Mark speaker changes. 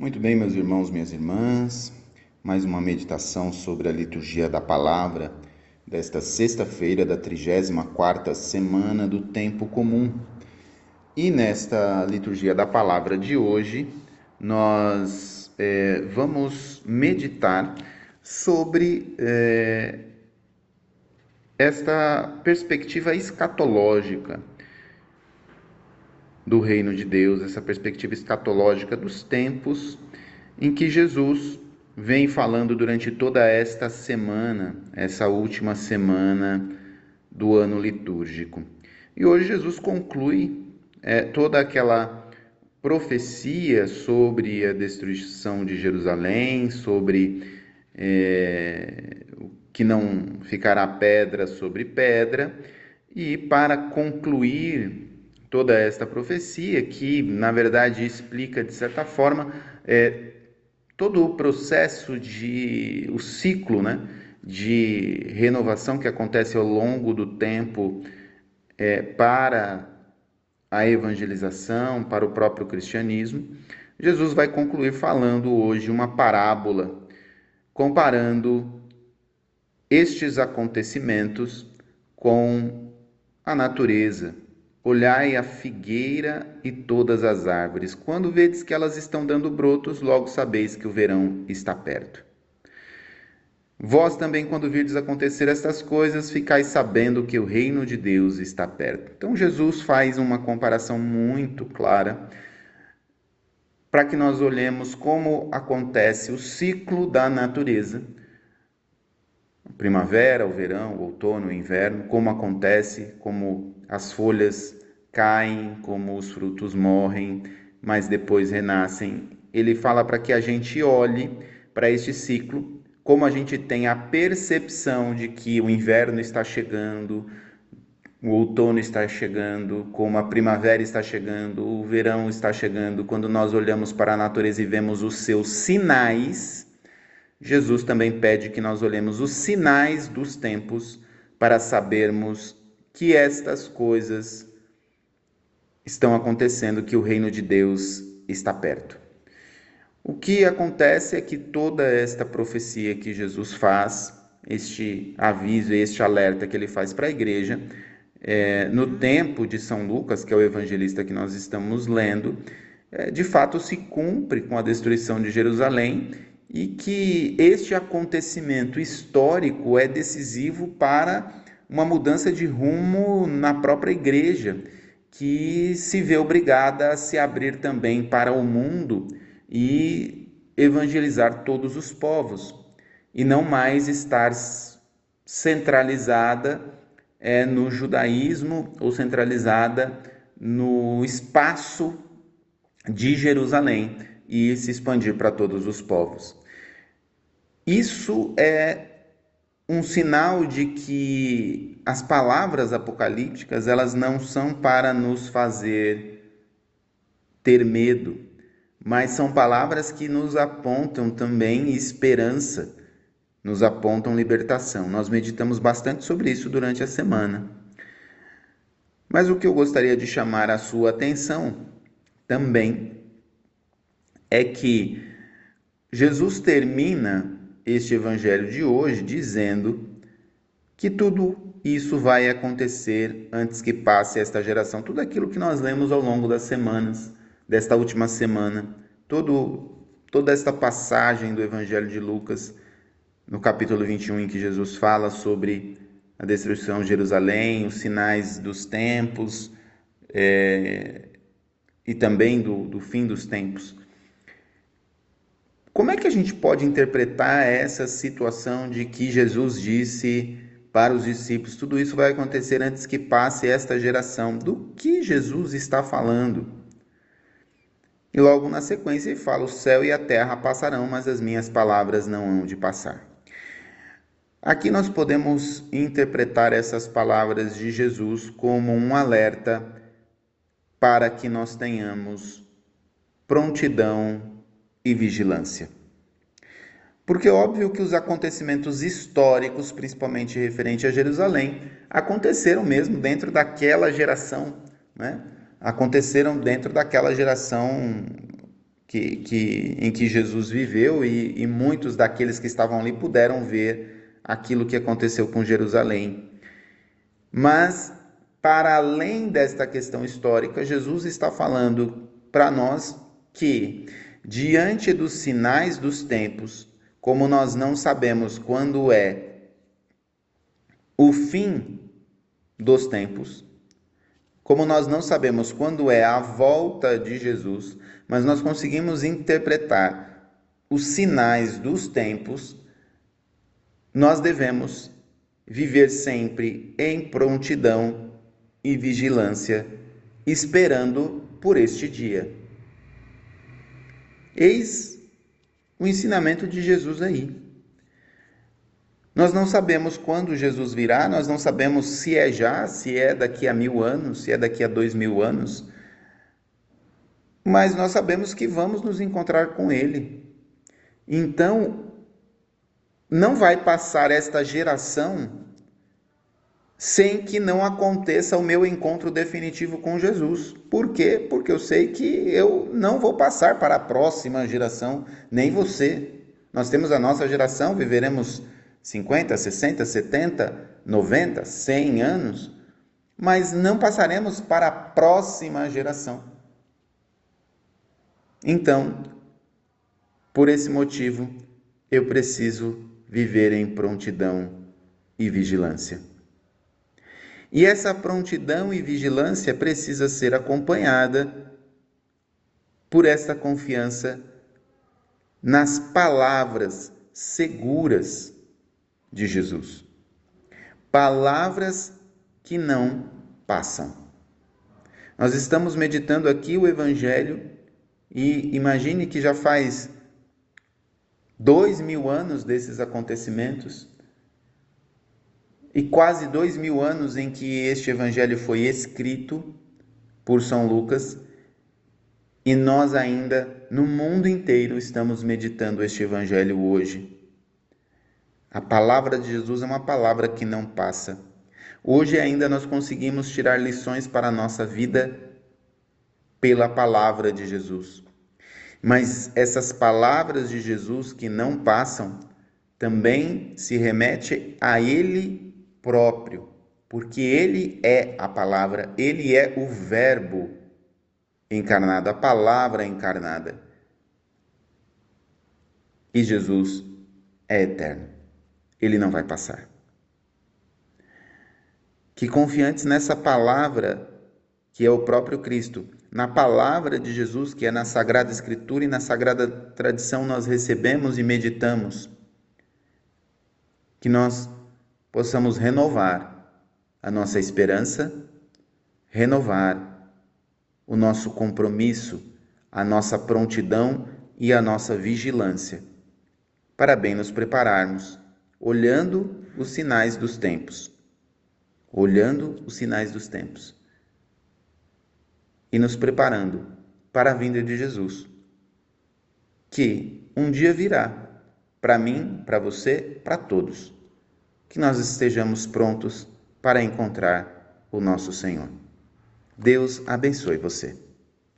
Speaker 1: Muito bem, meus irmãos, minhas irmãs, mais uma meditação sobre a liturgia da palavra desta sexta-feira da 34ª semana do tempo comum. E nesta liturgia da palavra de hoje, nós é, vamos meditar sobre é, esta perspectiva escatológica do reino de Deus, essa perspectiva escatológica dos tempos em que Jesus vem falando durante toda esta semana, essa última semana do ano litúrgico. E hoje Jesus conclui é, toda aquela profecia sobre a destruição de Jerusalém, sobre é, que não ficará pedra sobre pedra, e para concluir toda esta profecia, que na verdade explica de certa forma é, todo o processo de o ciclo, né, de renovação que acontece ao longo do tempo é, para a evangelização, para o próprio cristianismo. Jesus vai concluir falando hoje uma parábola comparando estes acontecimentos com a natureza, Olhai a figueira e todas as árvores. Quando vedes que elas estão dando brotos, logo sabeis que o verão está perto. Vós também, quando virdes acontecer estas coisas, ficais sabendo que o reino de Deus está perto. Então, Jesus faz uma comparação muito clara para que nós olhemos como acontece o ciclo da natureza. Primavera, o verão, o outono, o inverno, como acontece, como as folhas caem, como os frutos morrem, mas depois renascem. Ele fala para que a gente olhe para este ciclo, como a gente tem a percepção de que o inverno está chegando, o outono está chegando, como a primavera está chegando, o verão está chegando, quando nós olhamos para a natureza e vemos os seus sinais, Jesus também pede que nós olhemos os sinais dos tempos para sabermos que estas coisas estão acontecendo que o reino de Deus está perto. O que acontece é que toda esta profecia que Jesus faz, este aviso, este alerta que ele faz para a igreja, é, no tempo de São Lucas, que é o evangelista que nós estamos lendo, é, de fato se cumpre com a destruição de Jerusalém e que este acontecimento histórico é decisivo para uma mudança de rumo na própria igreja que se vê obrigada a se abrir também para o mundo e evangelizar todos os povos, e não mais estar centralizada é, no judaísmo ou centralizada no espaço de Jerusalém e se expandir para todos os povos. Isso é um sinal de que as palavras apocalípticas elas não são para nos fazer ter medo, mas são palavras que nos apontam também esperança, nos apontam libertação. Nós meditamos bastante sobre isso durante a semana. Mas o que eu gostaria de chamar a sua atenção também é que Jesus termina este evangelho de hoje dizendo que tudo isso vai acontecer antes que passe esta geração. Tudo aquilo que nós lemos ao longo das semanas, desta última semana, todo, toda esta passagem do evangelho de Lucas, no capítulo 21, em que Jesus fala sobre a destruição de Jerusalém, os sinais dos tempos é, e também do, do fim dos tempos. Como é que a gente pode interpretar essa situação de que Jesus disse para os discípulos: tudo isso vai acontecer antes que passe esta geração? Do que Jesus está falando? E logo na sequência ele fala: o céu e a terra passarão, mas as minhas palavras não hão de passar. Aqui nós podemos interpretar essas palavras de Jesus como um alerta para que nós tenhamos prontidão e vigilância. Porque é óbvio que os acontecimentos históricos, principalmente referente a Jerusalém, aconteceram mesmo dentro daquela geração, né? aconteceram dentro daquela geração que, que, em que Jesus viveu e, e muitos daqueles que estavam ali puderam ver aquilo que aconteceu com Jerusalém. Mas, para além desta questão histórica, Jesus está falando para nós que, diante dos sinais dos tempos, como nós não sabemos quando é o fim dos tempos, como nós não sabemos quando é a volta de Jesus, mas nós conseguimos interpretar os sinais dos tempos, nós devemos viver sempre em prontidão e vigilância, esperando por este dia. Eis o ensinamento de Jesus aí. Nós não sabemos quando Jesus virá, nós não sabemos se é já, se é daqui a mil anos, se é daqui a dois mil anos, mas nós sabemos que vamos nos encontrar com Ele. Então, não vai passar esta geração sem que não aconteça o meu encontro definitivo com Jesus. Por quê? Porque eu sei que eu não vou passar para a próxima geração, nem você. Nós temos a nossa geração, viveremos 50, 60, 70, 90, 100 anos, mas não passaremos para a próxima geração. Então, por esse motivo, eu preciso viver em prontidão e vigilância. E essa prontidão e vigilância precisa ser acompanhada por esta confiança nas palavras seguras de Jesus. Palavras que não passam. Nós estamos meditando aqui o Evangelho e imagine que já faz dois mil anos desses acontecimentos e quase dois mil anos em que este Evangelho foi escrito por São Lucas e nós ainda no mundo inteiro estamos meditando este Evangelho hoje. A palavra de Jesus é uma palavra que não passa. Hoje ainda nós conseguimos tirar lições para a nossa vida pela palavra de Jesus. Mas essas palavras de Jesus que não passam também se remete a ele próprio, porque ele é a palavra, ele é o verbo encarnado, a palavra encarnada. E Jesus é eterno ele não vai passar. Que confiantes nessa palavra, que é o próprio Cristo, na palavra de Jesus, que é na Sagrada Escritura e na Sagrada Tradição, nós recebemos e meditamos, que nós possamos renovar a nossa esperança, renovar o nosso compromisso, a nossa prontidão e a nossa vigilância, para bem nos prepararmos olhando os sinais dos tempos. Olhando os sinais dos tempos. E nos preparando para a vinda de Jesus, que um dia virá para mim, para você, para todos. Que nós estejamos prontos para encontrar o nosso Senhor. Deus abençoe você.